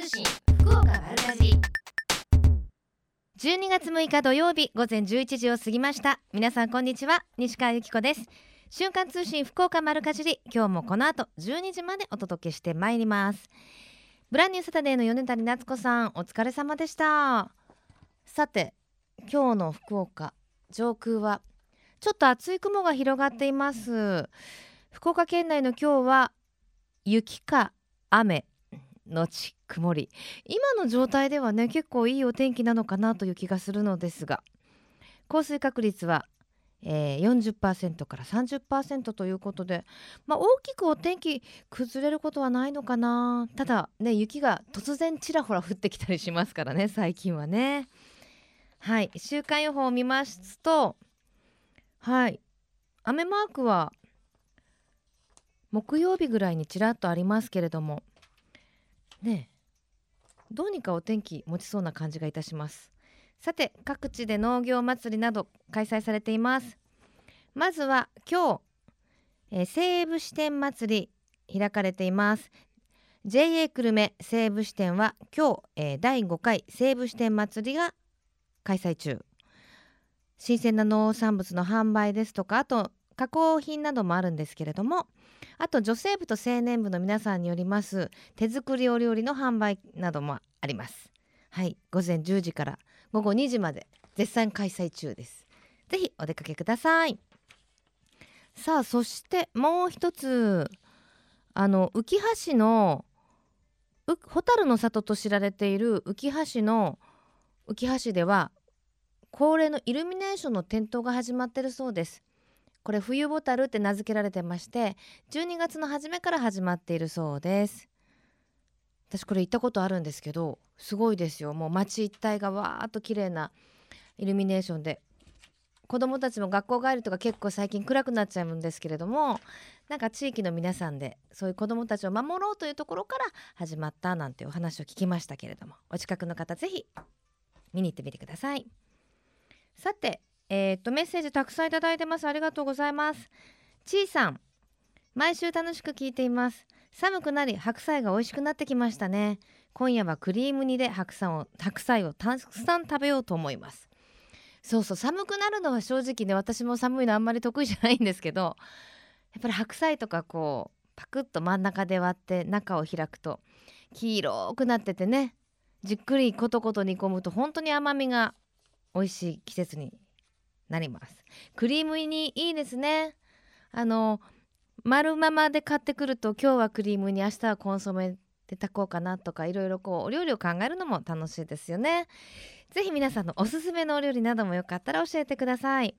通信福岡丸かじ12月6日土曜日午前11時を過ぎました。皆さんこんにちは西川由紀子です。瞬間通信福岡丸かじり。今日もこの後12時までお届けしてまいります。ブランニューサタデーの米谷夏子さんお疲れ様でした。さて今日の福岡上空はちょっと厚い雲が広がっています。福岡県内の今日は雪か雨。のち曇り。今の状態ではね結構いいお天気なのかなという気がするのですが。降水確率は、えー、40%から30%ということで、まあ、大きくお天気崩れることはないのかな。ただね雪が突然ちらほら降ってきたりしますからね最近はね。はい週間予報を見ますとはい雨マークは木曜日ぐらいにちらっとありますけれどもねどうにかお天気持ちそうな感じがいたします。さて各地で農業祭りなど開催されています。まずは今日、えー、西武支店祭り開かれています。JA 久留米西武支店は今日、えー、第5回西武支店祭りが開催中。新鮮な農産物の販売ですとかあと加工品などもあるんですけれどもあと女性部と青年部の皆さんによります手作りお料理の販売などもあります。はい午前10時から午後2時まで絶賛開催中です。ぜひお出かけください。さあそしてもう一つ。あの浮橋の蛍の里と知られている浮橋の浮橋では恒例のイルミネーションの点灯が始まってるそうです。これ冬ボタルって名付けられてまして12月の初めから始まっているそうです。私これ行ったことあるんですけどすごいですよ。もう街一帯がわーっと綺麗なイルミネーションで子どもたちも学校帰りとか結構最近暗くなっちゃうんですけれどもなんか地域の皆さんでそういう子どもたちを守ろうというところから始まったなんてお話を聞きましたけれどもお近くの方是非見に行ってみてください。さてえー、っとメッセージたくさんいただいてます。ありがとうございます。ちいさん毎週楽しく聞いています。寒くなり白菜が美味しくなってきましたね。今夜はクリーム煮で白菜を白菜をたくさん食べようと思います。そうそう寒くなるのは正直ね私も寒いのあんまり得意じゃないんですけどやっぱり白菜とかこうパクッと真ん中で割って中を開くと黄色くなっててねじっくりコトコト煮込むと本当に甘みが美味しい季節になります。クリーム煮いいですね。あの丸ままで買ってくると今日はクリーム煮明日はコンソメで炊こうかなとかいろいろこうお料理を考えるのも楽しいですよね。ぜひ皆さんのおすすめのお料理などもよかったら教えてください。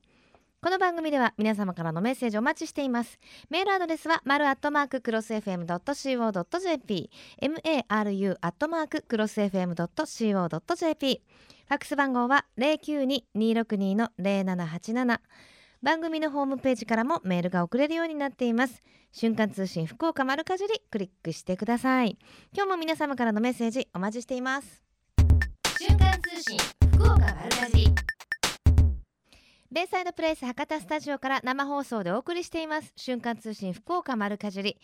この番組では皆様からのメッセージお待ちしています。メールアドレスはマルアットマーククロス FM.co.jp maru アットマーククロス FM.co.jp ファックス番号は092-262の0787番組のホームページからもメールが送れるようになっています。瞬間通信福岡丸かじりクリックしてください。今日も皆様からのメッセージお待ちしています。瞬間通信福岡丸かじり。ベイサイドプレイス博多スタジオから生放送でお送りしています。瞬間通信福岡丸かじり。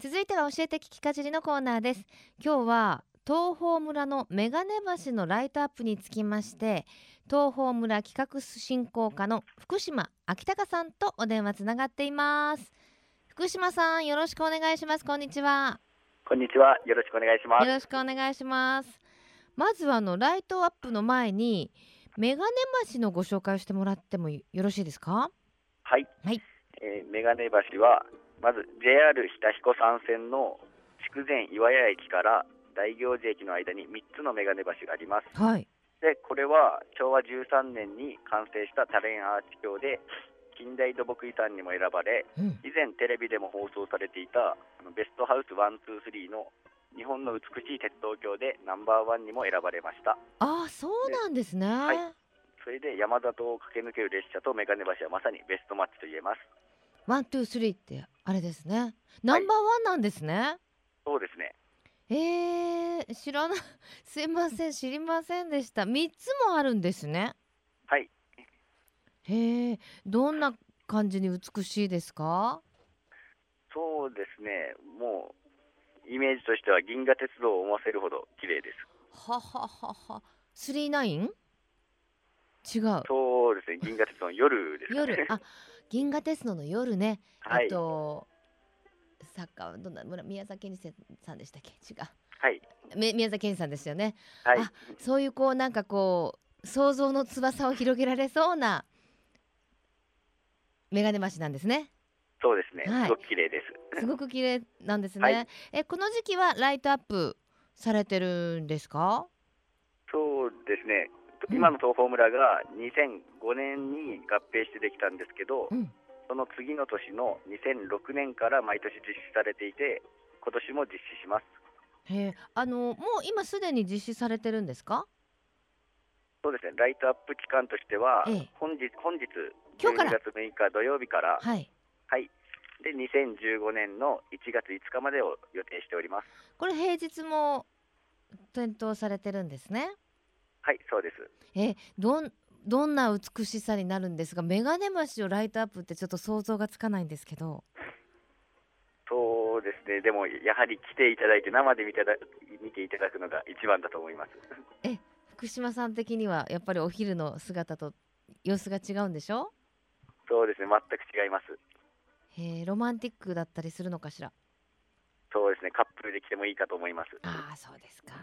続いては教えて聞きかじりのコーナーです。今日は東峰村の眼鏡橋のライトアップにつきまして東峰村企画振興課の福島秋隆さんとお電話つながっています。福島さんよろしくお願いします。こんにちは。こんにちは。よろしくお願いします。よろしくお願いします。まずはあのライトアップの前に眼鏡橋のご紹介をしてもらってもよろしいですか？はい、はい。えー、眼鏡橋はまず JR 日田彦山線の筑前岩屋駅から大行寺駅の間に3つの眼鏡橋があります。はい、でこれは昭和13年に完成した多連アーチ橋で近代土木遺産にも選ばれ、うん、以前テレビでも放送されていたベストハウス123の日本の美しい鉄道橋でナンバーワンにも選ばれました。ああそうなんですね。はい。それで山里を駆け抜ける列車と眼鏡橋はまさにベストマッチと言えます。ワン、ツー、スリーってあれですね。ナンバーワンなんですね、はい、そうですね。えー、知らない すいません知りませんでした。3つもあるんですね。はい。へえどんな感じに美しいですか？そうですね。もうイメージとしては銀河鉄道を思わせるほど綺麗です。はははは。スリーナイン？違う。そうですね。銀河鉄道の夜ですかね。夜？あ銀河鉄道の夜ね、はい。あとサッカーはどんな？村宮崎健二さんでしたっけ？違う。はい。め宮崎健二さんですよね。はい。あそういうこうなんかこう想像の翼を広げられそうな メガネ橋なんですね。そうですね、はい。すごく綺麗です すごく綺麗なんですね、はい。えこの時期はライトアップされてるんですか？そうですね。うん。今の東峰村が2005年に合併してできたんですけど、うん。その次の年の2006年から毎年実施されていて今年も実施します。へえ。あのもう今すでに実施されてるんですか？そうですね。ライトアップ期間としては、ええ。本日本日今日から。12月6日土曜日からはい。はいで2015年の1月5日までを予定しております。これ平日も点灯されてるんですね？はいそうです。えどんどんな美しさになるんですがメガネ橋をライトアップってちょっと想像がつかないんですけど。そうですね。でもやはり来ていただいて生で見ていただ見ていただくのが一番だと思います。福島さん的にはやっぱりお昼の姿と様子が違うんでしょ？そうですね。全く違いますへえロマンティックだったりするのかしら？そうですねカップルで来てもいいかと思います。ああそうですか。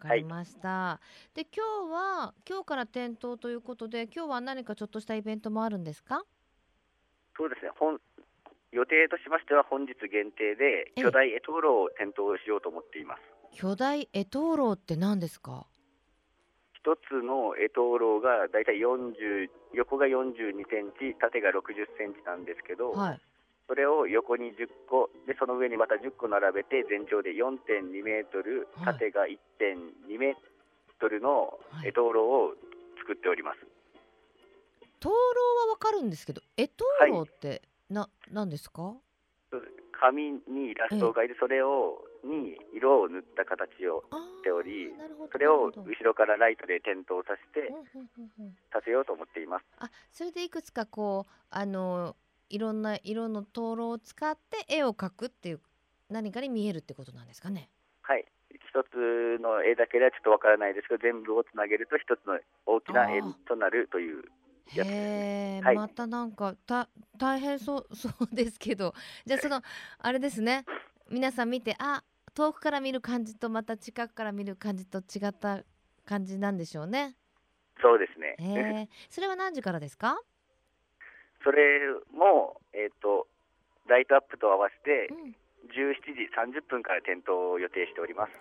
わかりました、で今日は今日から点灯ということで今日は何かちょっとしたイベントもあるんですか？そうですね本予定としましては本日限定でええ。巨大エトーロを点灯しようと思っています。巨大エトーロって何ですか？一つのエトーロがだいたい40横が42センチ縦が60センチなんですけど、はいそれを横に10個でその上にまた10個並べて全長で4.2メートルはい。縦が1.2メートルのはい。エトーロを作っております、灯籠はわかるんですけどエトーロってな何ですか？紙にイラストを描いてそれをに色を塗った形をあしておりそれを後ろからライトで点灯させてさせようと思っています。あそれでいくつかこうあのいろんな色の灯籠を使って絵を描くっていう何かに見えるってことなんですかね？はい。一つの絵だけではちょっとわからないですけど全部をつなげると一つの大きな絵となるというやつはい。またなんかた大変そう そうですけど。じゃあそのあれですね。皆さん見てあ遠くから見る感じとまた近くから見る感じと違った感じなんでしょうね。そうですね、それは何時からですか？それも、えっとライトアップと合わせてうん、17時30分から点灯を予定しております。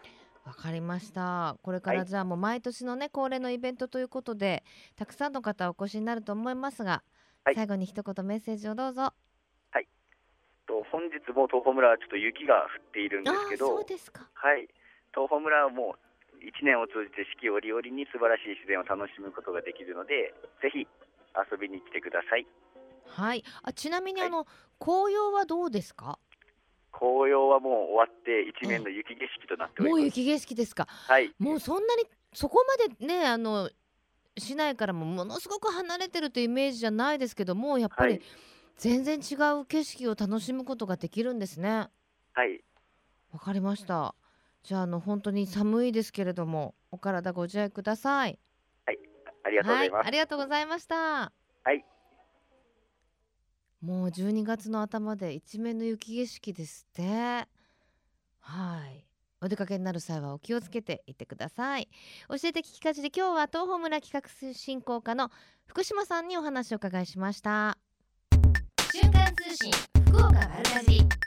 わかりました。これからはい。じゃあもう毎年のね恒例のイベントということでたくさんの方お越しになると思いますが、はい。最後に一言メッセージをどうぞ。と本日も東峰村はちょっと雪が降っているんであすけあそうどですか。はい。東峰村はもう1年を通じて四季折々に素晴らしい自然を楽しむことができるのでぜひ遊びに来てくださいはい。あちなみにはいあの、紅葉はどうですか？紅葉はもう終わって一面の雪景色となっておりますもう雪景色ですか？はいもうそんなにそこまでねあの市内からもものすごく離れてるというイメージじゃないですけどもうやっぱりはい全然違う景色を楽しむことができるんですね。はいわかりました。じゃああの本当に寒いですけれどもお体ご自愛ください。ありがとうございます、はい、ありがとうございました。はい。もう12月の頭で一面の雪景色ですって。はい。お出かけになる際はお気をつけていってください。教えて聞きかじで今日は東峰村企画振興課の福島さんにお話を伺いしました。瞬間通信福岡丸かじり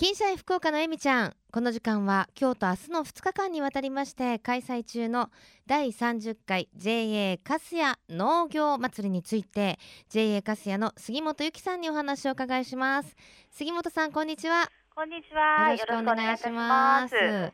金シャイ福岡のえみちゃん。この時間は今日と明日の2日間にわたりまして開催中の第30回 JA カスヤ農業祭りについて JA カスヤの杉本由紀さんにお話をお伺いします。杉本さんこんにちは。こんにちは。よろしくお願いします。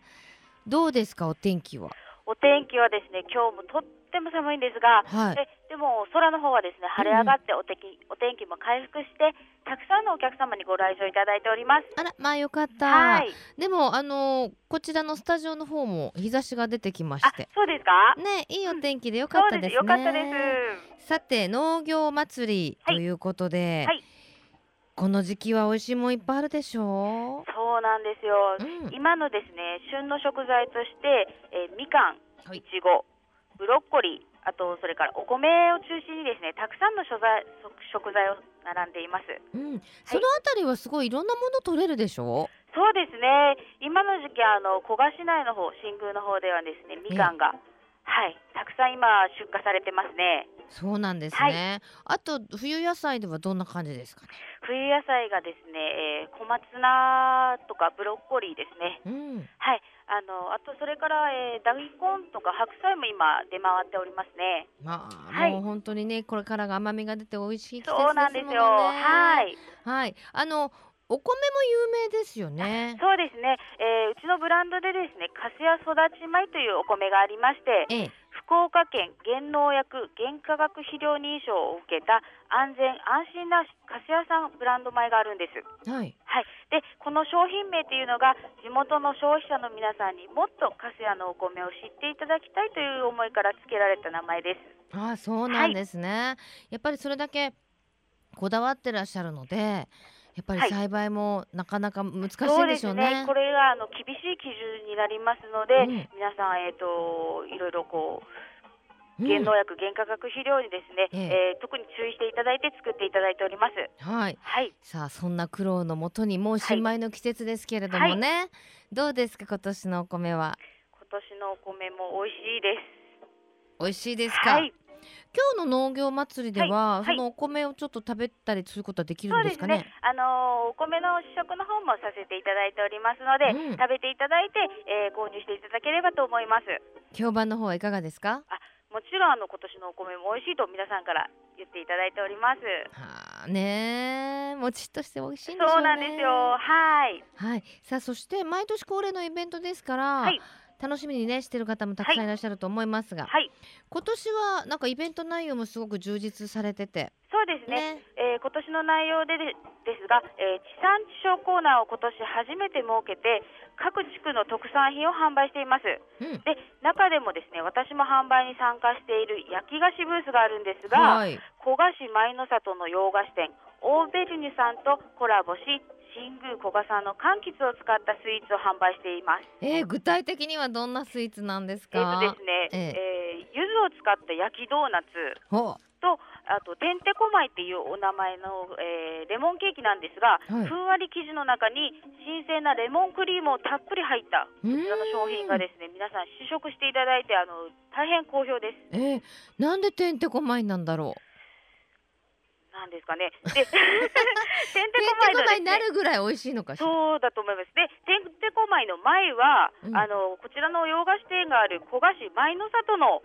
どうですかお天気は？お天気はですね、今日もとっても寒いんですが、はい。えでも空の方はですね、晴れ上がってお天気、お天気も回復して、たくさんのお客様にご来場いただいております。あらまあよかった、はい。でもあのーこちらのスタジオの方も日差しが出てきまあし、て。そうですか？ねいいお天気でよかったですね。そうです。よかったです。さて農業祭りということで、はい。この時期は美味しいもんいっぱいあるでしょ？そうなんですよ、うん。今のですね旬の食材として、えーみかん、はい。いちご、ブロッコリー、あとそれからお米を中心にですねたくさんの食材食材を並んでいます。うん、そのあたりはすごいいろんなもの取れるでしょ？そうですね。今の時期あの古賀市内の方新宮の方ではですねみかんが、はいたくさん今出荷されてますね。そうなんですね、あと冬野菜ではどんな感じですかね？冬野菜がですね、えー小松菜とかブロッコリーですね。うん。はい、あのあとそれから、えー大根とか白菜も今出回っておりますね。まあ、はいもう本当にねこれからが甘みが出て美味しい季節ですそものねうなんですよ。はい。はいあのお米も有名ですよねそうですね、えーうちのブランドでですね、カスヤ育ち米というお米がありまして、ええ福岡県原農薬原化学肥料認証を受けた安全安心なカスヤ産ブランド米があるんです。はいはい、でこの商品名というのが地元の消費者の皆さんにもっとカスヤのお米を知っていただきたいという思いから付けられた名前です。ああそうなんですね、やっぱりそれだけこだわってらっしゃるのでやっぱりはい栽培もなかなか難しいでしょうね。ね。これがあの厳しい基準になりますので、うん皆さんえっ、といろいろこううん原農薬、原化学肥料にですね、えええー特に注意していただいて作っていただいております。はいはい。さあそんな苦労のもとにもう新米の季節ですけれどもね、どうですか今年のお米は？今年のお米も美味しいです。美味しいですか、はい。今日の農業祭りでは、はいそのお米をちょっと食べたりすることはできるんでかね？ね。あのーお米の試食の方もさせていただいておりますので、うん食べていただいて、えー購入していただければと思います。評判の方はいかがですか？もちろんあの今年のお米も美味しいと皆さんから言っていただいております。はあねえもちっとして美味しいんでしょうねそうなんですよ。はい。はいさあそして毎年恒例のイベントですから、はい楽しみにねしてる方もたくさんい。らっしゃると思いますが、はい。今年はなんかイベント内容もすごく充実されてて。そうですね。ね。えー今年の内容ででですが、えー地産地消コーナーを今年初めて設けて各地区の特産品を販売しています。うん。で中でもですね私も販売に参加している焼き菓子ブースがあるんですが、はい。古賀市舞の里の洋菓子店オーベルニュさんとコラボし新宮古賀産の柑橘を使ったスイーツを販売しています。えー具体的にはどんなスイーツなんですえっ、かとですね、ええ。ー柚子を使った焼きドーナツほとあとてんてこまいっていうお名前の、えーレモンケーキなんですが、はい。ふんわり生地の中に新鮮なレモンクリームをたっぷり入ったうこちらの商品がですね皆さん試食していただいてあの大変好評です。えー、なんでてんてこまいなんだろう？なんですかね。で てんてこてんてまいのですね。になるぐらい美味しいのかしら。そうだと思います。で、てんてこまいの前は、うん。あのこちらの洋菓子店がある古賀市舞の里の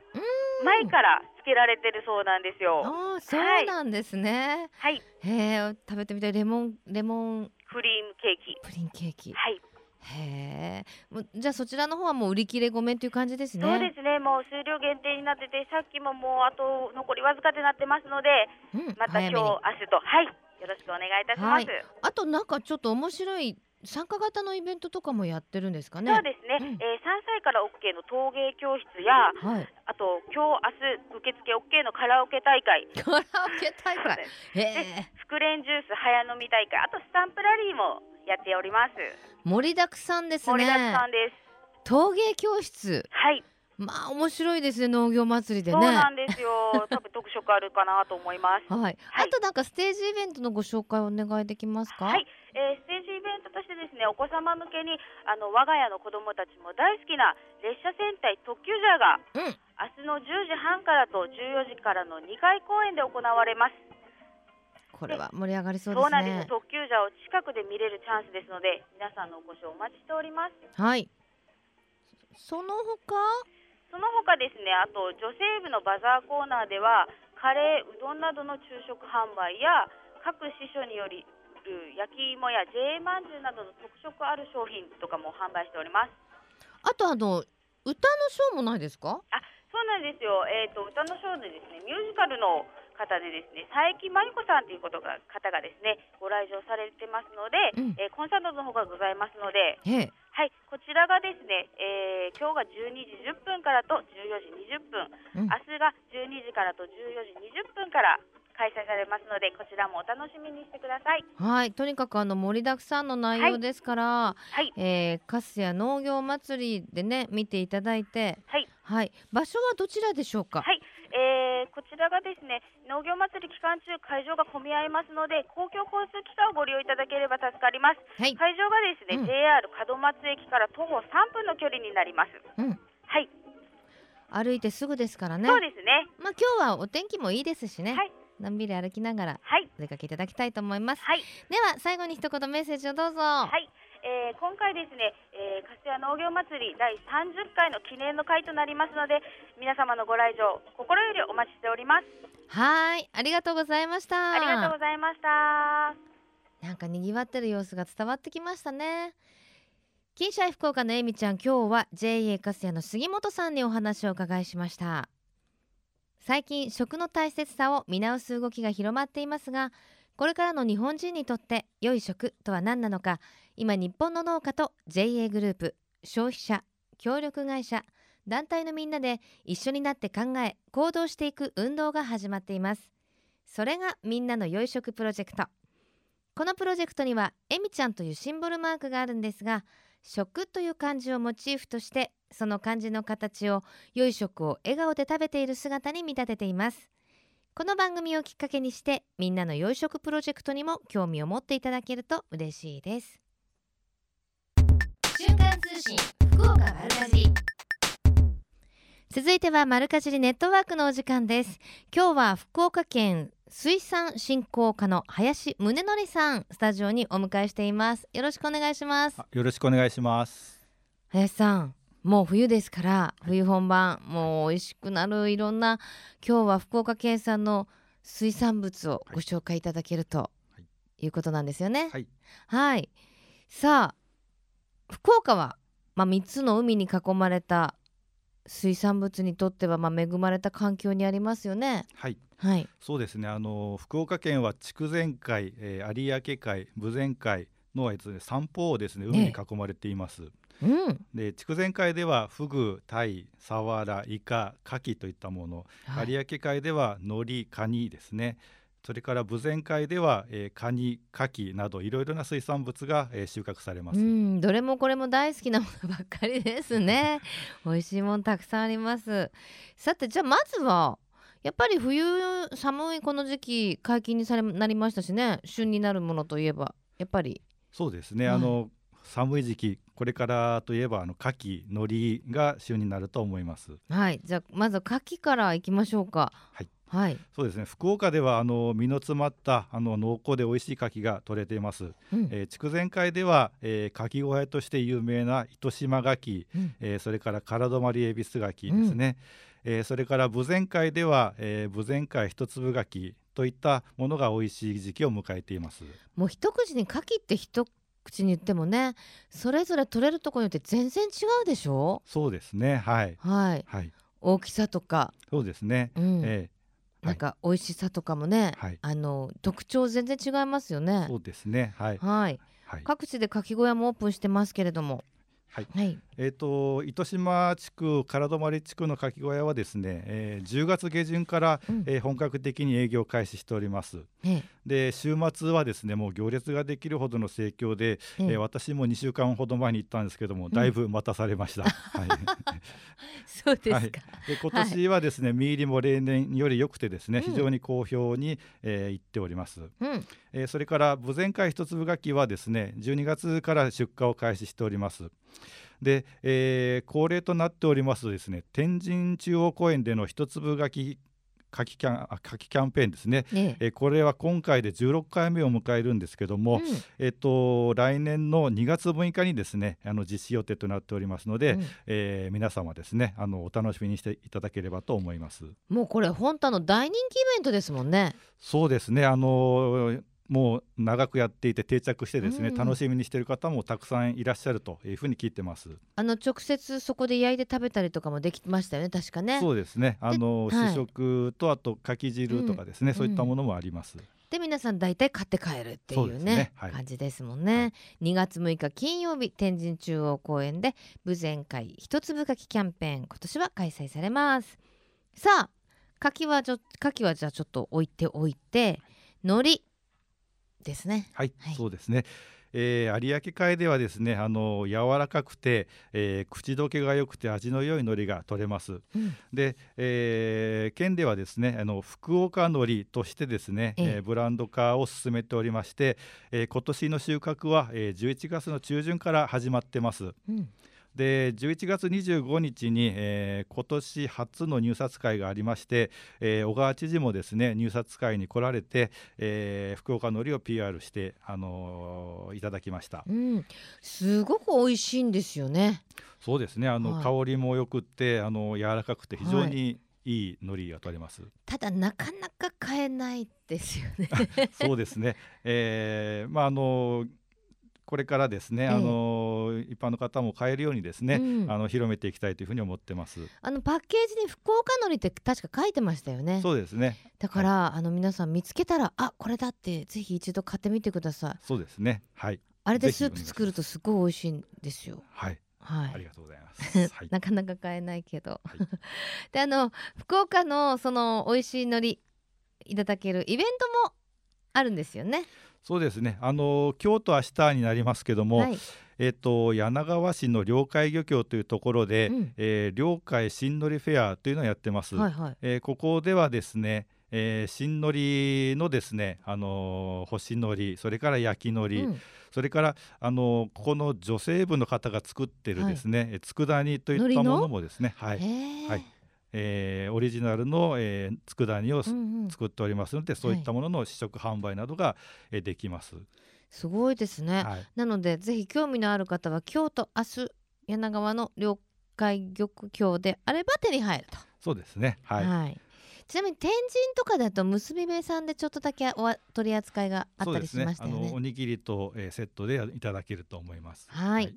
前からつけられてるそうなんですよ。ああそうなんですね、はい、へえ食べてみたい。レモンレモン。クリームケーキ。プリンケーキ。はい、へえじゃあそちらの方はもう売り切れごめんという感じですね。そうですね。もう数量限定になってて、さっきももうあと残りわずかでなってますので、うんまた今日、明日と、はい、よろしくお願いいたします。はい。あとなんかちょっと面白い参加型のイベントとかもやってるんですかね。そうですね、うん。えー3歳から OK の陶芸教室や、はい。あと今日明日受付 OK のカラオケ大会、カラオケ大会。へえ福連ジュース早飲み大会、あとスタンプラリーもやっております。盛りだくさんですね盛りだくさんです。陶芸教室はい、まあ面白いですね農業祭りでそうねなんですよ。多分特色あるかなと思います。はい、はいあとなんかステージイベントのご紹介お願いできますか？はい、えーステージイベントとしてですね、お子様向けにあの我が家の子供たちも大好きな列車戦隊特急ジャーがうん明日の10時半からと14時からの2回公演で行われます。これは盛り上がりそうですそうなんです。ね特急ジャーを近くで見れるチャンスですので、皆さんのお越しをお待ちしております。はいその他？その他ですね、あと女性部のバザーコーナーではカレー、うどんなどの昼食販売や各支所によりる焼き芋や JA まんじゅうなどの特色ある商品とかも販売しております。あとあの歌のショーもないですか？そうなんですよ。えっ、と歌のショーでですね、ミュージカルの方でですね、佐伯真由子さんということが方がですね、ご来場されてますので、うん。えーコンサートの方がございますので、はい、こちらがですね、えー今日が12時10分からと14時20分、うん。明日が12時からと14時20分から開催されますのでこちらもお楽しみにしてください。はいとにかくあの盛りだくさんの内容ですから、はい。えー、カスヤ農業祭りでね見ていただいてはい。はい。場所はどちらでしょうか？はい、えー、こちらがですね農業祭り期間中会場が混み合いますので公共交通機関をご利用いただければ助かります。はい。会場がですね、うん。JR 門松駅から徒歩3分の距離になります。うん。はい、歩いてすぐですからね。そうですね。まあ今日はお天気もいいですしね、はい。のんびり歩きながらはい。お出かけいただきたいと思います。はい。では最後に一言メッセージをどうぞ。はい、えー今回ですね、えー、粕谷農業祭り第30回の記念の会となりますので皆様のご来場心よりお待ちしております。はいありがとうございました。ありがとうございました。なんか賑わってる様子が伝わってきましたね。金シャイ福岡のえみちゃん今日は JA カスヤの杉本さんにお話をお伺いしました。最近食の大切さを見直す動きが広まっていますがこれからの日本人にとって良い食とは何なのか今日本の農家と JA グループ消費者協力会社団体のみんなで一緒になって考え行動していく運動が始まっています。それがみんなの良い食プロジェクト。このプロジェクトにはえみちゃんというシンボルマークがあるんですが食という漢字をモチーフとしてその漢字の形を良い食を笑顔で食べている姿に見立てています。この番組をきっかけにしてみんなの良い食プロジェクトにも興味を持っていただけると嬉しいです。瞬間通信福岡丸かじり。続いては丸かじりネットワークのお時間です。今日は福岡県水産振興課の林宗則さんスタジオにお迎えしています。よろしくお願いします。あよろしくお願いします。林さんもう冬ですから冬本番もう美味しくなるいろんな今日は福岡県産の水産物をご紹介いただけるとはい。いうことなんですよね。はい、はい。さあ福岡は、まあ、3つの海に囲まれた水産物にとっては、まあ、恵まれた環境にありますよねはい、はいそうですね。あの福岡県は筑前海、えー有明海、豊前海のえっとね三方をですね海に囲まれています。うん、で筑前海ではフグ、タイ、サワラ、イカ、カキといったもの、はい有明海では海苔、カニですね。それから豊前海では、えーカニ、カキなどいろいろな水産物が、えー収穫されます。うん、どれもこれも大好きなものばっかりですね。美味しいものたくさんあります。さてじゃあまずはやっぱり冬寒いこの時期解禁にされなりましたしね旬になるものといえばやっぱりそうですね。はいあの寒い時期これからといえばあの牡蠣、海苔が旬になると思います。はいじゃあまず牡蠣からいきましょうか。はいはい。そうですね。福岡ではあの身の詰まったあの濃厚で美味しい牡蠣が取れています、うん。えー筑前海では、えー、牡蠣小屋として有名な糸島牡蠣、うん。えーそれから唐泊恵比寿牡蠣ですね、えーそれから豊前海では、えー、豊前海一粒牡蠣といったものが美味しい時期を迎えています。もう一口に牡蠣って一口に言ってもねそれぞれ取れるところによって全然違うでしょ？そうですね。はい。はい。はい。大きさとか、そうですね、うん。えなんか美味しさとかもね、はい。あの特徴全然違いますよーね。そうですね。はい。はい。はい。各地で牡蠣小屋もオープンしてますけれどもはい。はい。えー、と糸島地区唐泊地区の牡蠣小屋はですね、えー10月下旬から、うん。えー本格的に営業開始しております。ねで週末はですねもう行列ができるほどの盛況で、ええ。えー私も2週間ほど前に行ったんですけどもだいぶ待たされました、はい、そうですか、はい。で今年はですね、身入りも例年より良くてですね、うん。非常に好評に、えー行っております、うん。えーそれから豊前海一粒牡蠣はですね12月から出荷を開始しておりますで、えー恒例となっておりますですね天神中央公園での一粒牡蠣牡蠣キャンあ牡蠣キャンペーンですね、ねえ。ーこれは今回で16回目を迎えるんですけども、うん。えっと来年の2月6日にですねあの実施予定となっておりますので、うん。えー皆様ですねあのお楽しみにしていただければと思います。もうこれ本当あの大人気イベントですもんね。そうですねあのもう長くやっていて定着してですね、うん。楽しみにしている方もたくさんいらっしゃるというふうに聞いてます。あの直接そこで焼いて食べたりとかもできましたよね確かね。そうですね。あの、はい。試食とあとかき汁とかですね、うん。そういったものもあります。で皆さん大体買って帰るっていそうねね。はい。感じですもんね、2月6日金曜日天神中央公園で豊前会一粒かきキャンペーン今年は開催されます。さあ牡蠣はちょ牡蠣はじゃあちょっと置いておいて海苔ですねはい、はいそうですね。えー有明海ではですねあの柔らかくて、えー口どけが良くて味の良い海苔が取れます。うんで、えー県ではですねあの福岡海苔としてですね、えええーブランド化を進めておりまして、えー今年の収穫は、えー11月の中旬から始まってます。うんで11月25日に、えー今年初の入札会がありまして、えー小川知事もですね入札会に来られて、えー福岡のりを PR して、あのーいただきました。うん、すごく美味しいんですよね。そうですね。あの、はい。香りもよくってあの柔らかくて非常にい。い海苔が取れます、ただなかなか買えないですよね。そうですね、えーまああのこれからですね、ええあの一般の方も買えるようにですね、うんあの広めていきたいというふうに思ってます。あのパッケージに福岡のりって確か書いてましたよね。そうですね、だから、あの皆さん見つけたらあこれだってぜひ一度買ってみてください。そうですね、はい、あれでスープ作るとすごい美味しいんですよ。はい、はい。ありがとうございます。はい、なかなか買えないけど。はい であの福岡のその美味しい海苔いただけるイベントもあるんですよね。そうですね。あの今日と明日になりますけども、はい。えっと柳川市の領海漁協というところで、うんえー領海新のりフェアというのをやってます。はいはい。えーここではですね、えー新のりのですね、あのー干しのり、それから焼きのり、うんそれからあのーここの女性部の方が作ってるですね、えー佃煮といったものもですね、はい、はいえーオリジナルの、えー、佃煮をすうんうん作っておりますので、そういったものの試食販売などが、えーできます。すごいですね。はい、なのでぜひ興味のある方は今日と明日柳川の領海漁協であれば手に入ると。そうですね。はい。ちなみに天神とかだと結び目さんでちょっとだけおわ取り扱いがあったりしましたよそうですね。あのおね。にぎりと、えーセットでいただけると思います。はい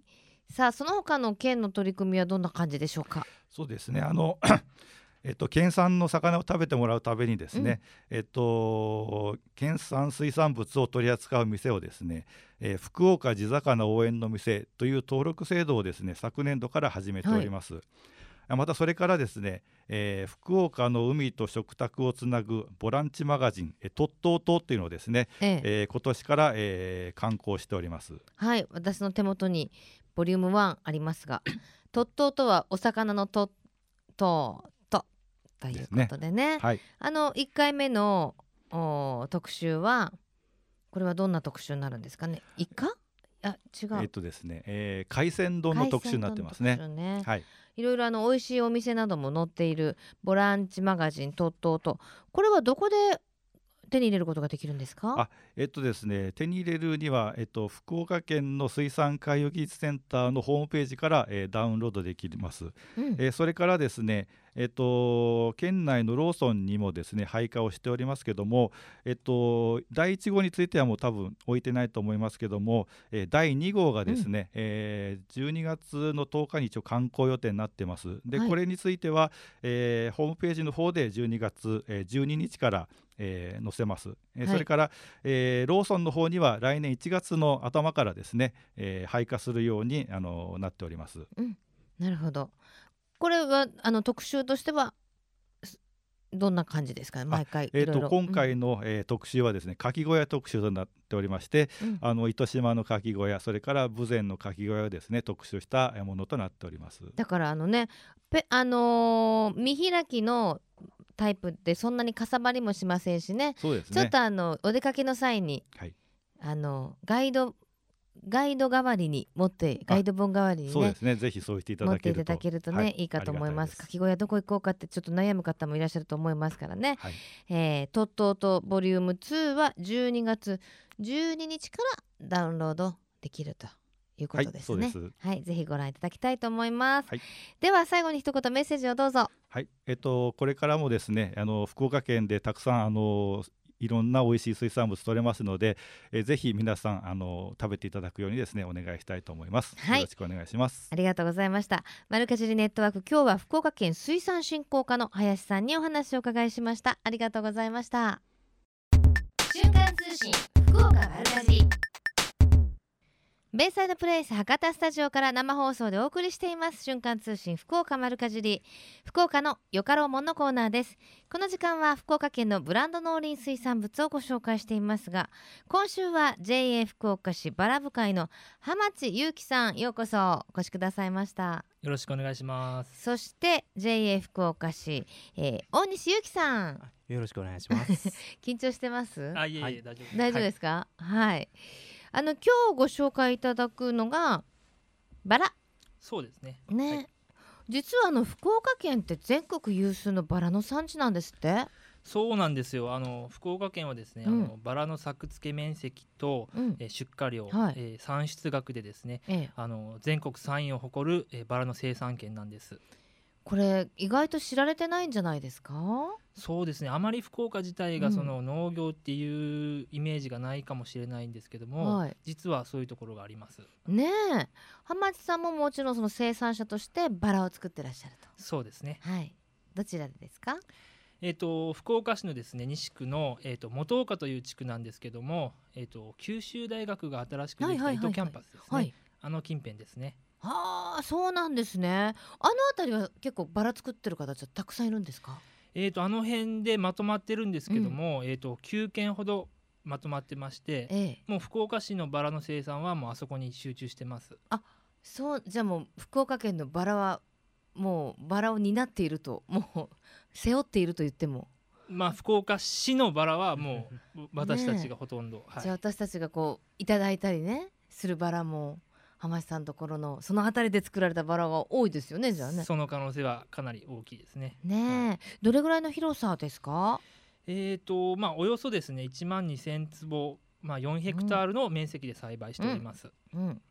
さあその他の県の取り組みはどんな感じでしょうか？そうですね。あの えっと県産の魚を食べてもらうためにですね、えっと県産水産物を取り扱う店をですね、えー福岡地魚応援の店という登録制度をですね昨年度から始めております。あまたそれからですね、えー福岡の海と食卓をつなぐボランチマガジン「えーとっとうと」っていうのをですね、えええー今年から、えー刊行しております。はい私の手元にボリューム1ありますがトットーとはお魚のとととということでね。はい、あの1回目のお特集はこれはどんな特集になるんですかね？イカ？あ違う、えっとですね、えー海鮮丼の特集になってますね。ね。はい、いろいろあの美味しいお店なども載っているボランチマガジンとっとうと。これはどこで手に入れることができるんですか？あえっとですね、手に入れるには、えっと、福岡県の水産海洋技術センターのホームページから、えーダウンロードできます。うんえーそれからですね、えっと、県内のローソンにもですね配下をしておりますけども、えっと、第1号についてはもう多分置いてないと思いますけども、えー第2号がですね、えー12月の10日に一応刊行予定になってます。で、はい。これについては、えーホームページの方で12月、えー12日から、えー載せます、えーはい。それから、えーローソンの方には来年1月の頭からですね、えー配下するようにあのなっております。なるほどこれはあの特集としてはすどんな感じですかね？毎回えー、と今回の、えー特集はですね牡蠣小屋特集となっておりまして、うん。あの糸島の牡蠣小屋それから豊前の牡蠣小屋をですね特集したものとなっております。だからあのねぺあのー見開きのタイプでそんなにかさばりもしませんしね。そうですね。ちょっとあのお出かけの際にはい、あのガイドガイド代わりに持ってガイド本代わりにねそうですね。ぜひそうしていた持っていだけると。ただけるとね、、はいいかと思います。かき小屋どこ行こうかってちょっと悩む方もいらっしゃると思いますからね。はい、えー、とっとうとボリューム2は12月12日からダウンロードできるということですね。はいはい、ぜひご覧いただきたいと思います。はいでは最後に一言メッセージをどうぞ。はい、えっとこれからもですね、あの福岡県でたくさんあのいろんな美味しい水産物取れますので、えーぜひ皆さんあの食べていただくようにですねお願いしたいと思います。はいよろしくお願いします。ありがとうございました。マルカジリネットワーク今日は福岡県水産振興課の林さんにお話をお伺いしました。ありがとうございました。瞬間通信福岡丸かじりベイサイドプレイス博多スタジオから生放送でお送りしています。瞬間通信福岡丸かじり福岡のよかろうもんのコーナーです。この時間は福岡県のブランド農林水産物をご紹介していますが今週は JA 福岡市バラ部会の浜地裕樹さんようこそお越しくださいました。よろしくお願いします。そして JA 福岡市、えー、大西裕樹さん。よろしくお願いします。緊張してます？あいえいえ、はい、大丈夫大丈夫ですか？はい、はいあの今日ご紹介いただくのがバラ。そうですね。ね、はい、実はあの福岡県って全国有数のバラの産地なんですって。そうなんですよ。あの福岡県はですね、うん、あのバラの作付け面積と、うん、え出荷量、はい、えー、産出額でですね、ええ、あの全国3位を誇る、えー、バラの生産県なんですこれ意外と知られてないんじゃないですか？そうですね。あまり福岡自体がその農業っていうイメージがないかもしれないんですけども、はい、実はそういうところがあります。ねえ。浜地さんももちろんその生産者としてバラを作ってらっしゃると。そうですね。はい。どちらでですか？えーと、福岡市のですね西区の、えーと、本岡という地区なんですけども、えーと、九州大学が新しくできた糸キャンパスですね、はい、あの近辺ですねはあそうなんですね。あの辺りは結構バラ作ってる方たくさんいるんですか？えーと、あの辺でまとまってるんですけども、うん、えーと、9件ほどまとまってまして、ええ、もう福岡市のバラの生産はもうあそこに集中してます。あそうじゃあもう福岡県のバラはもうバラを担っているともう背負っていると言っても。まあ福岡市のバラはもう 私たちがほとんど、ねはい、じゃあ私たちがこういただいたりねするバラも浜地さんのところのその辺りで作られたバラが多いですよねじゃあね。その可能性はかなり大きいですね。ね、はい、どれぐらいの広さですか？えーとまあ、およそですね1万2,000坪、まあ、4ヘクタールの面積で栽培しております。うん、うん。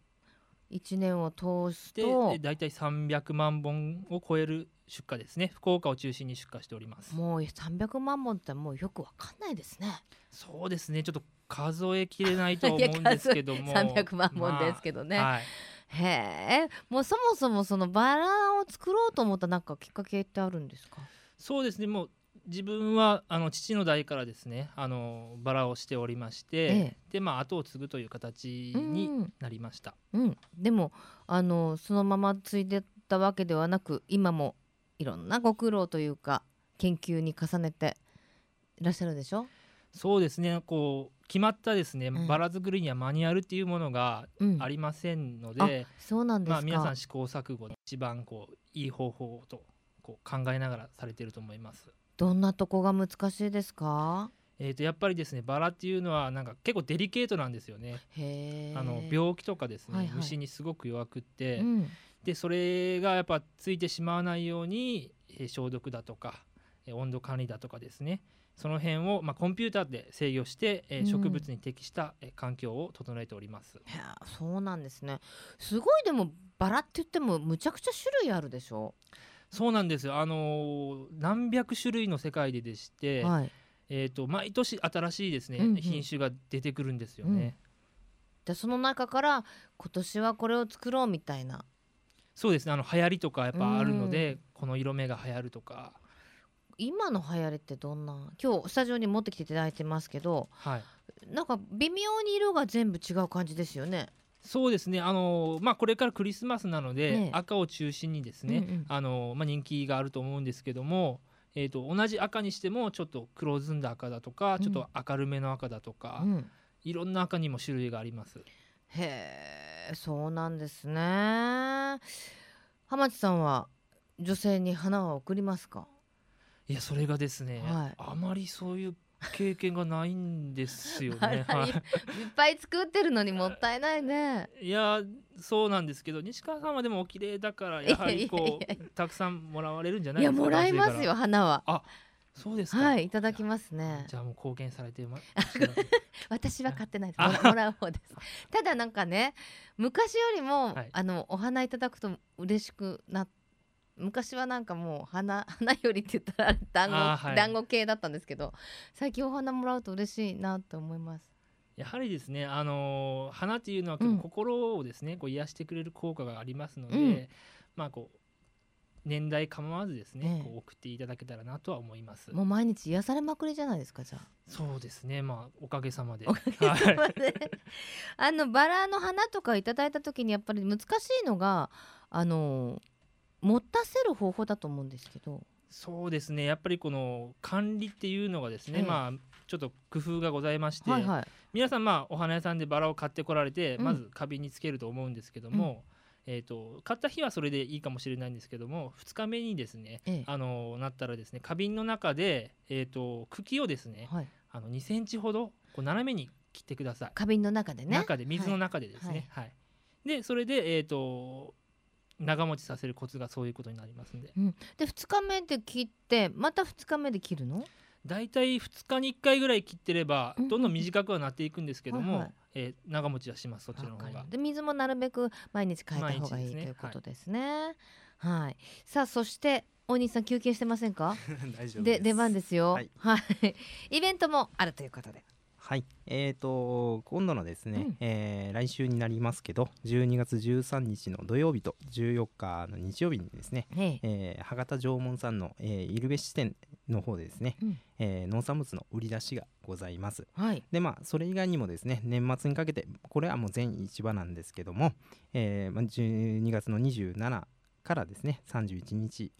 1年を通すと。大体300万本を超える出荷ですね。福岡を中心に出荷しております。もう300万本ってもうよくわかんないですね。そうですね。ちょっと数えきれないと思うんですけども。300万本ですけどね、まあはい、へえ。もうそもそもそのバラを作ろうと思ったなんかきっかけってあるんですか？そうですね。もう自分はあの父の代からですねあのバラをしておりまして、ええ、でまあ後を継ぐという形になりました、うん、うん、でもあのそのまま継いでたわけではなく今もいろんなご苦労というか研究に重ねていらっしゃるでしょ？そうですね。こう決まったですね、うん、バラ作りにはマニュアルっていうものがありませんので、うん、そうなんですまあ、皆さん試行錯誤で一番こういい方法とこう考えながらされてると思います。どんなとこが難しいですか？えー、とやっぱりですねバラっていうのはなんか結構デリケートなんですよね。あの病気とかですね、はいはい、虫にすごく弱くって、うん、でそれがやっぱついてしまわないように、えー、消毒だとか、えー、温度管理だとかですねその辺を、まあ、コンピューターで制御して、えー、植物に適した、えー、環境を整えております。いやそうなんですね。すごいでもバラって言ってもむちゃくちゃ種類あるでしょ？そうなんですよ。あのー、何百種類の世界ででして、はい、えーと、毎年新しいですね、うんうん、品種が出てくるんですよね。うん、でその中から今年はこれを作ろうみたいな。そうですね。あの流行りとかやっぱあるので、この色目が流行るとか今の流行りってどんな？今日スタジオに持ってきていただいてますけど、はい、なんか微妙に色が全部違う感じですよね。そうですね。あの、まあ、これからクリスマスなので、ね、赤を中心にですね、うんうん、あのまあ、人気があると思うんですけども、えーと、同じ赤にしてもちょっと黒ずんだ赤だとか、うん、ちょっと明るめの赤だとか、うん、いろんな赤にも種類があります。へえそうなんですね。浜地さんは女性に花は贈りますか？いやそれがですね、はい、あまりそういう経験がないんですよね。はい、いっぱい作ってるのにもったいないね。いやそうなんですけど西川さんはでもお綺麗だからやはりこうたくさんもらわれるんじゃないですか。いやもらいますよ花は。あそうですはいいただきますね。じゃあもう貢献されてま 私は買ってないですもらう方です。ただなんかね昔よりも、はい、あのお花いただくと嬉しくなって。昔はなんかもう花 花よりって言ったら団子、はい、団子系だったんですけど最近お花もらうと嬉しいなって思います。やはりですね、あのー、花っていうのは心をですね、うん、こう癒してくれる効果がありますので、うん、まあこう年代構わずですね、こう送っていただけたらなとは思います。もう毎日癒されまくりじゃないですかじゃあ。そうですねまあおかげさまで。おかげさまで、あのバラの花とかいただいた時にやっぱり難しいのがあの持たせる方法だと思うんですけど。そうですね。やっぱりこの管理っていうのがですね、ええ、まあちょっと工夫がございまして、はいはい、皆さんまあお花屋さんでバラを買ってこられて、うん、まず花瓶につけると思うんですけども、うん、えーと、買った日はそれでいいかもしれないんですけども2日目にですね、ええ、あのなったらですね花瓶の中で、えーと、茎をですね、はい、あの2センチほどこう斜めに切ってください。花瓶の中でね。中で水の中でですね、はい、はい、でそれで、えーと長持ちさせるコツがそういうことになりますんで、うん、で2日目で切ってまた2日目で切るの？大体2日に1回ぐらい切ってればどんどん短くはなっていくんですけども、はいはい、えー、長持ちはしますそっちの方が。で水もなるべく毎日変えた方がいい、ね、ということですね。はい、はい、さあそして大西さん休憩してませんか？で出番ですよ、はい、はい、イベントもあるということではい、えーと、今度のですね、うん、えー、来週になりますけど12月13日の土曜日と14日の日曜日にですね、えー、博多縄文さんの、えー、イルベ支店の方でですね、うん、えー、農産物の売り出しがございます、はい、でまあそれ以外にもですね年末にかけてこれはもう全市場なんですけども、えーまあ、12月の27からですね31日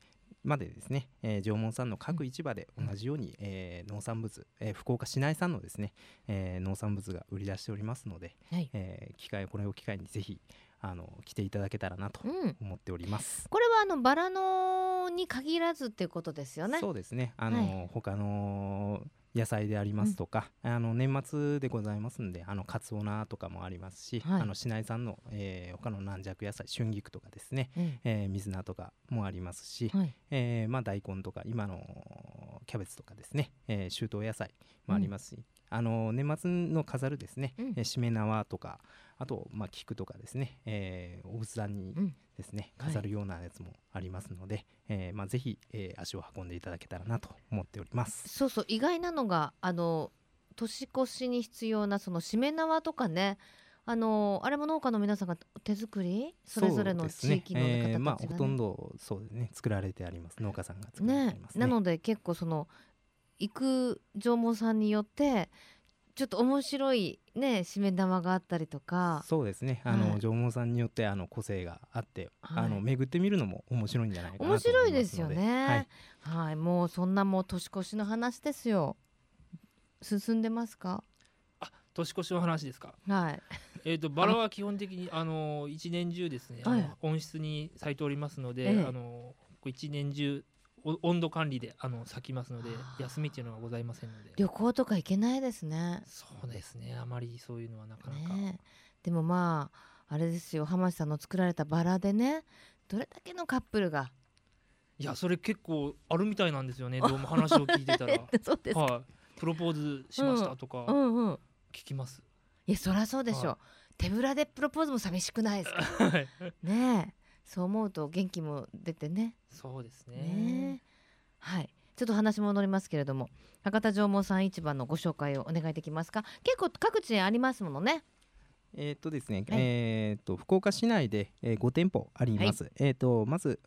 までですね、えー、縄文さんの各市場で同じように、えー、農産物、えー、福岡市内産のですね、えー、農産物が売り出しておりますので、はい、えー、機会これを機会にぜひあの来ていただけたらなと思っております。うん、これはあのバラのに限らずっていうことですよね。そうですね。あの、はい、他の野菜でありますとか、うん、あの年末でございますんであのかつお菜とかもありますし、はい、あの市内産の、えー、他の軟弱野菜春菊とかですね、うん、えー、水菜とかもありますし、はい、えー、まあ、大根とか今のキャベツとかですね、えー、秋冬野菜もありますし、うん、あの年末の飾るですね、うん、しめ縄とかあと、まあ、菊とかですね、えー、お仏壇にですね、うん、飾るようなやつもありますので、はい、えー、まあ、ぜひ、えー、足を運んでいただけたらなと思っております。そうそう意外なのがあの年越しに必要なそのしめ縄とかねあのあれも農家の皆さんが手作り？それぞれの地域の方たちが、ね、えー、まあ、ほとんどそうですね作られてあります。農家さんが作られてあります、ね、ね。なので結構その行く縄文さんによってちょっと面白いねしめ玉があったりとか。そうですね。あの、はい、縄文さんによってあの個性があって、はい、あの巡ってみるのも面白いんじゃないかな面白いですよね、はい、はい、もうそんなもう年越しの話ですよ。進んでますか？あ年越しの話ですか？はい。えっとバラは基本的にあの一年中ですね、はい、温室に咲いておりますので、ええ、あの一年中温度管理であの咲きますので休みっていうのはございませんので。旅行とか行けないですね。そうですね。あまりそういうのはなかなか、ね、でもまああれですよ。浜地さんの作られたバラでねどれだけのカップルがいやそれ結構あるみたいなんですよね。どうも話を聞いてたら。そうですはい、プロポーズしましたとか聞きます、うん。うんうん、いやそりゃそうでしょ。う、はい、手ぶらでプロポーズも寂しくないですか。ねえそう思うと元気も出てね。そうですね、ね、はい。ちょっと話戻りますけれども博多縄文産市場のご紹介をお願いできますか？結構各地にありますものね。えー、っとですね、はい、えー、っと福岡市内で、えー、5店舗あります。はい、えっとまず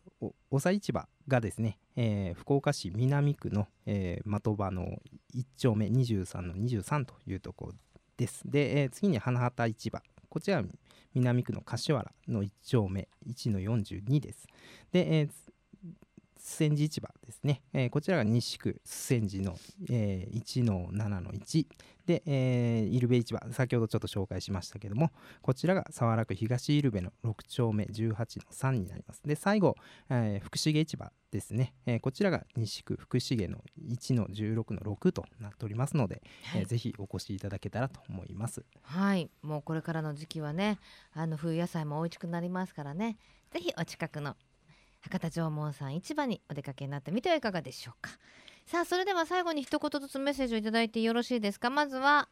おさ市場がですね、えー、福岡市南区の、えー、的場の1丁目23の23というところです。で、えー、次に花畑市場。こちら南区の柏原の1丁目1の42です。で、えー、千寺市場ですね、えー、こちらが西区千寺の、えー、1の7の1で、えー、イルベ市場先ほどちょっと紹介しましたけどもこちらが早良区東イルベの6丁目18の3になります。で最後、えー、福重市場ですね、えー、こちらが西区福重の1の16の6となっておりますので、はい、えー、ぜひお越しいただけたらと思います。はい。もうこれからの時期はねあの冬野菜も美味しくなりますからね。ぜひお近くの博多縄文さん市場にお出かけになってみてはいかがでしょうか。さあそれでは最後に一言ずつメッセージをいただいてよろしいですか。まずは、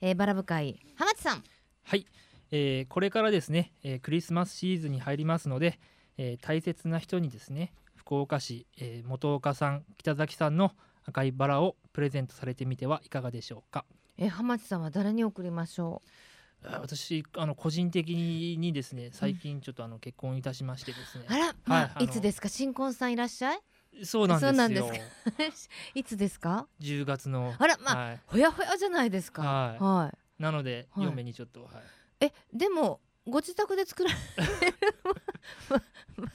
えー、バラ深い。浜地さん。はい、えー、これからですね、えー、クリスマスシーズンに入りますので、えー、大切な人にですね福岡市、えー、元岡さん北崎さんの赤いバラをプレゼントされてみてはいかがでしょうか。え浜地さんは誰に送りましょう？私あの個人的にですね最近ちょっとあの結婚いたしましてですね、あら、まあ、い、つですか？新婚さんいらっしゃい？そうなんですよ。いつですか？10月のあらまあ、はい、ほやほやじゃないですか。はい、はい、なので、はい、嫁にちょっと、はい、えでもご自宅で作られる？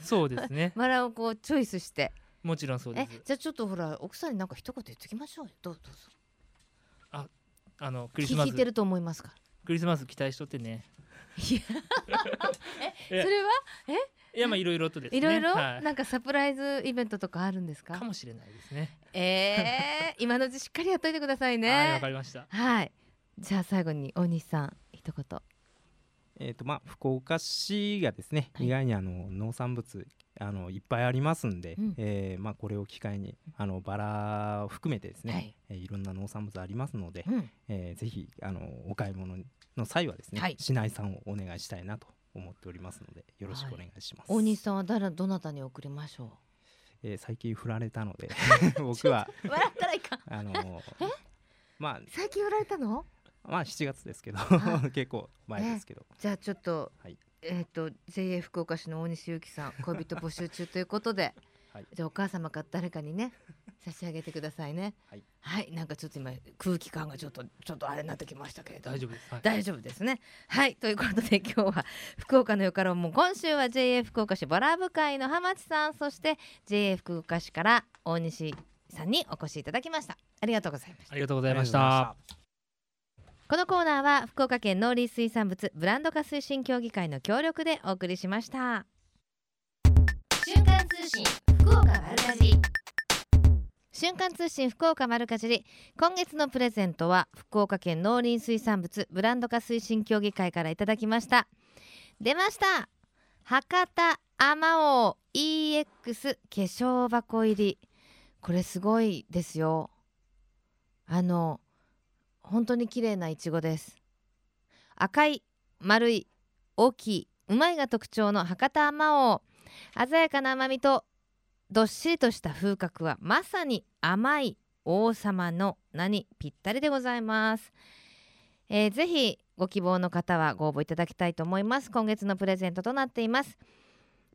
そうですね。バラをこうチョイスして。もちろんそうです。じゃあちょっとほら奥さんになんか一言言ってきましょうよ。どうぞ。ああのクリスマス。聞いてると思いますかクリスマス期待しとってね。えそれは？え？いやまあいろいろとですね。いろいろ、はい、なんかサプライズイベントとかあるんですか？かもしれないですね。えー、今のうちしっかりやっといてくださいね。はいわかりました。はい。じゃあ最後に大西さん一言。えーとまあ、福岡市がですね、はい、意外にあの農産物あのいっぱいありますんで、うん、えー、まあ、これを機会にあのバラを含めてですね、はい。えー、いろんな農産物ありますので、うん、えー、ぜひあのお買い物の際はですね、はい、市内産をお願いしたいなと思っておりますのでよろしくお願いします。大西さんは誰どなたに送りましょう？えー、最近振られたので 僕は。笑ったらいかあのまあ最近振られたの？まあ7月ですけど 結構前ですけど、じゃあちょっと、はい、えっ、ー、と JA 福岡市の大西由紀さん恋人募集中ということで、はい、じゃあお母様か誰かにね差し上げてくださいね。はい、はい、なんかちょっと今空気感がちょっとちょっとあれになってきましたけれど大丈夫です、はい、大丈夫ですね。はいということで今日は福岡のよからも今週は JA 福岡市ボラ部会の浜地さんそして JA 福岡市から大西さんにお越しいただきました。ありがとうございました。ありがとうございました。このコーナーは福岡県農林水産物ブランド化推進協議会の協力でお送りしました瞬間通信福岡丸かじり瞬間通信福岡丸かじり。今月のプレゼントは福岡県農林水産物ブランド化推進協議会からいただきました。出ました。博多あまおう EX 化粧箱入り。これすごいですよ。あの本当に綺麗ないちごです。赤い丸い大きいうまいが特徴の博多あまおう鮮やかな甘みとどっしりとした風格はまさに甘い王様の名にぴったりでございます、えー、ぜひご希望の方はご応募いただきたいと思います。今月のプレゼントとなっています。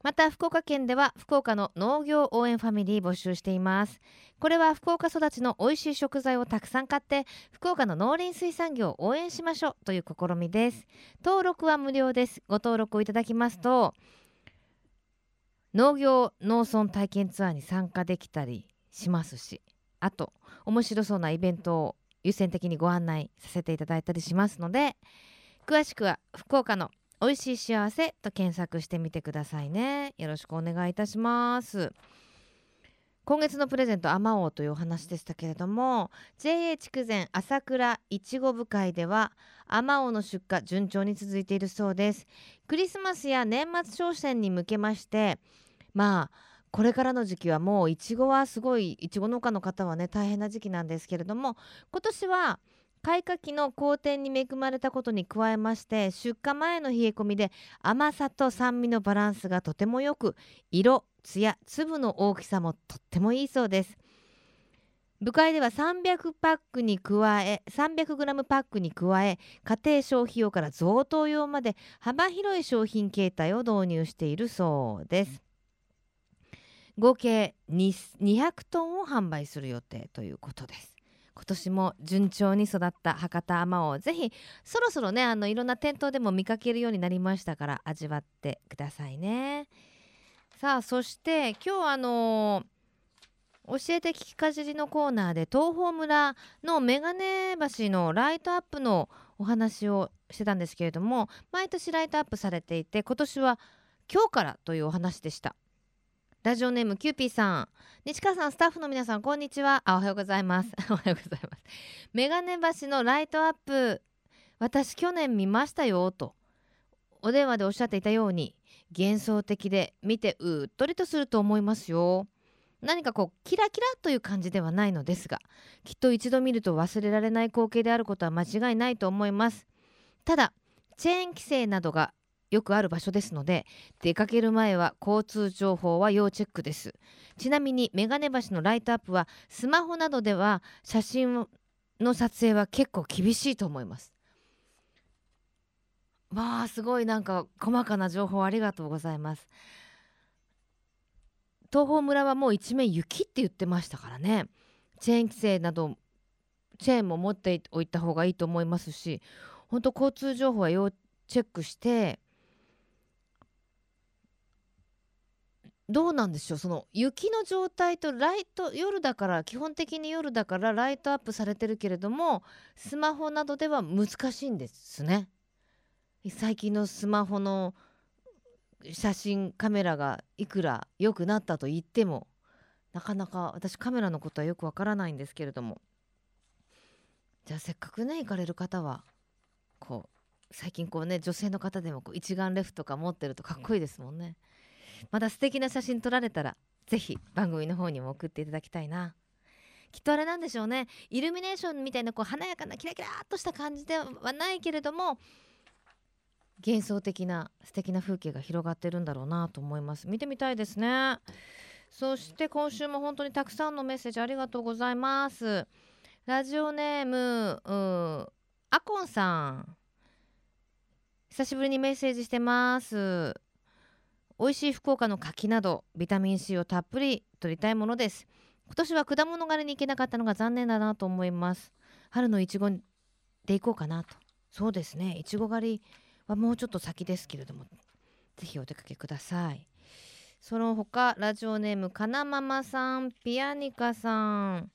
また福岡県では福岡の農業応援ファミリー募集しています。これは福岡育ちの美味しい食材をたくさん買って福岡の農林水産業を応援しましょうという試みです。登録は無料です。ご登録をいただきますと農業農村体験ツアーに参加できたりしますしあと面白そうなイベントを優先的にご案内させていただいたりしますので詳しくは福岡の美味しい幸せと検索してみてくださいね。よろしくお願いいたします。今月のプレゼントあまおうというお話でしたけれども JA 筑前朝倉いちご部会ではあまおうの出荷順調に続いているそうです。クリスマスや年末商戦に向けましてまあこれからの時期はもういちごはすごいいちご農家の方はね大変な時期なんですけれども今年は開花期の好天に恵まれたことに加えまして出荷前の冷え込みで甘さと酸味のバランスがとてもよく色艶粒の大きさもとってもいいそうです。部会では300パックに加え 300g パックに加え家庭消費用から贈答用まで幅広い商品形態を導入しているそうです。合計200トンを販売する予定ということです。今年も順調に育った博多あまをぜひそろそろねあのいろんな店頭でも見かけるようになりましたから味わってくださいね。さあそして今日あの教えて聞きかじりのコーナーで東峰村の眼鏡橋のライトアップのお話をしてたんですけれども毎年ライトアップされていて今年は今日からというお話でした。ラジオネームキューピーさん。西川さんスタッフの皆さんこんにちは。あおはようございます。おはようございます。メガネ橋のライトアップ私去年見ましたよとお電話でおっしゃっていたように幻想的で見てうっとりとすると思いますよ。何かこうキラキラという感じではないのですがきっと一度見ると忘れられない光景であることは間違いないと思います。ただチェーン規制などがよくある場所ですので出かける前は交通情報は要チェックです。ちなみに眼鏡橋のライトアップはスマホなどでは写真の撮影は結構厳しいと思います。まあすごいなんか細かな情報ありがとうございます。東峰村はもう一面雪って言ってましたからね。チェーン規制などチェーンも持っておいた方がいいと思いますし本当交通情報は要チェックしてどうなんでしょう？その雪の状態とライト夜だから基本的に夜だからライトアップされてるけれどもスマホなどでは難しいんですね。最近のスマホの写真カメラがいくら良くなったと言ってもなかなか私カメラのことはよくわからないんですけれども。じゃあせっかくね行かれる方はこう最近こうね女性の方でもこう一眼レフとか持ってるとかっこいいですもんね。まだ素敵な写真撮られたらぜひ番組の方にも送っていただきたいな。きっとあれなんでしょうね。イルミネーションみたいなこう華やかなキラキラっとした感じではないけれども幻想的な素敵な風景が広がってるんだろうなと思います。見てみたいですね。そして今週も本当にたくさんのメッセージありがとうございます。ラジオネームアコンさん。久しぶりにメッセージしてます。美味しい福岡の柿などビタミン C をたっぷり取りたいものです。今年は果物狩りに行けなかったのが残念だなと思います。春のいちごで行こうかなと。そうですね。いちご狩りはもうちょっと先ですけれどもぜひお出かけください。その他ラジオネームかなママさんピアニカさん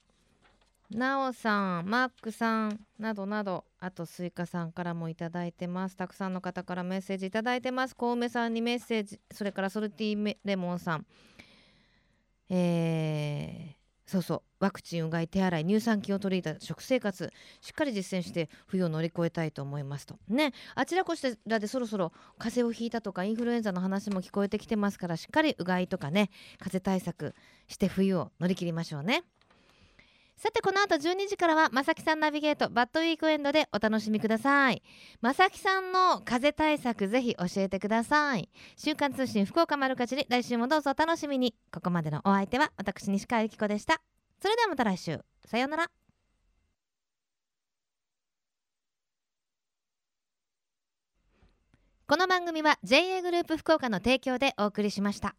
なおさんマックさんなどなどあとスイカさんからもいただいてます。たくさんの方からメッセージいただいてます。小梅さんにメッセージそれからソルティーレモンさん。えー、そうそう。ワクチンうがい手洗い乳酸菌を取り入れた食生活しっかり実践して冬を乗り越えたいと思いますと。ね。あちらこちらでそろそろ風邪をひいたとかインフルエンザの話も聞こえてきてますからしっかりうがいとかね風邪対策して冬を乗り切りましょうね。さてこの後12時からはまさきさんナビゲートバッドウィークエンドでお楽しみください。まさきさんの風対策ぜひ教えてください。週刊通信福岡丸かじり来週もどうぞお楽しみに。ここまでのお相手は私西川由紀子でした。それではまた来週。さようなら。この番組は JA グループ福岡の提供でお送りしました。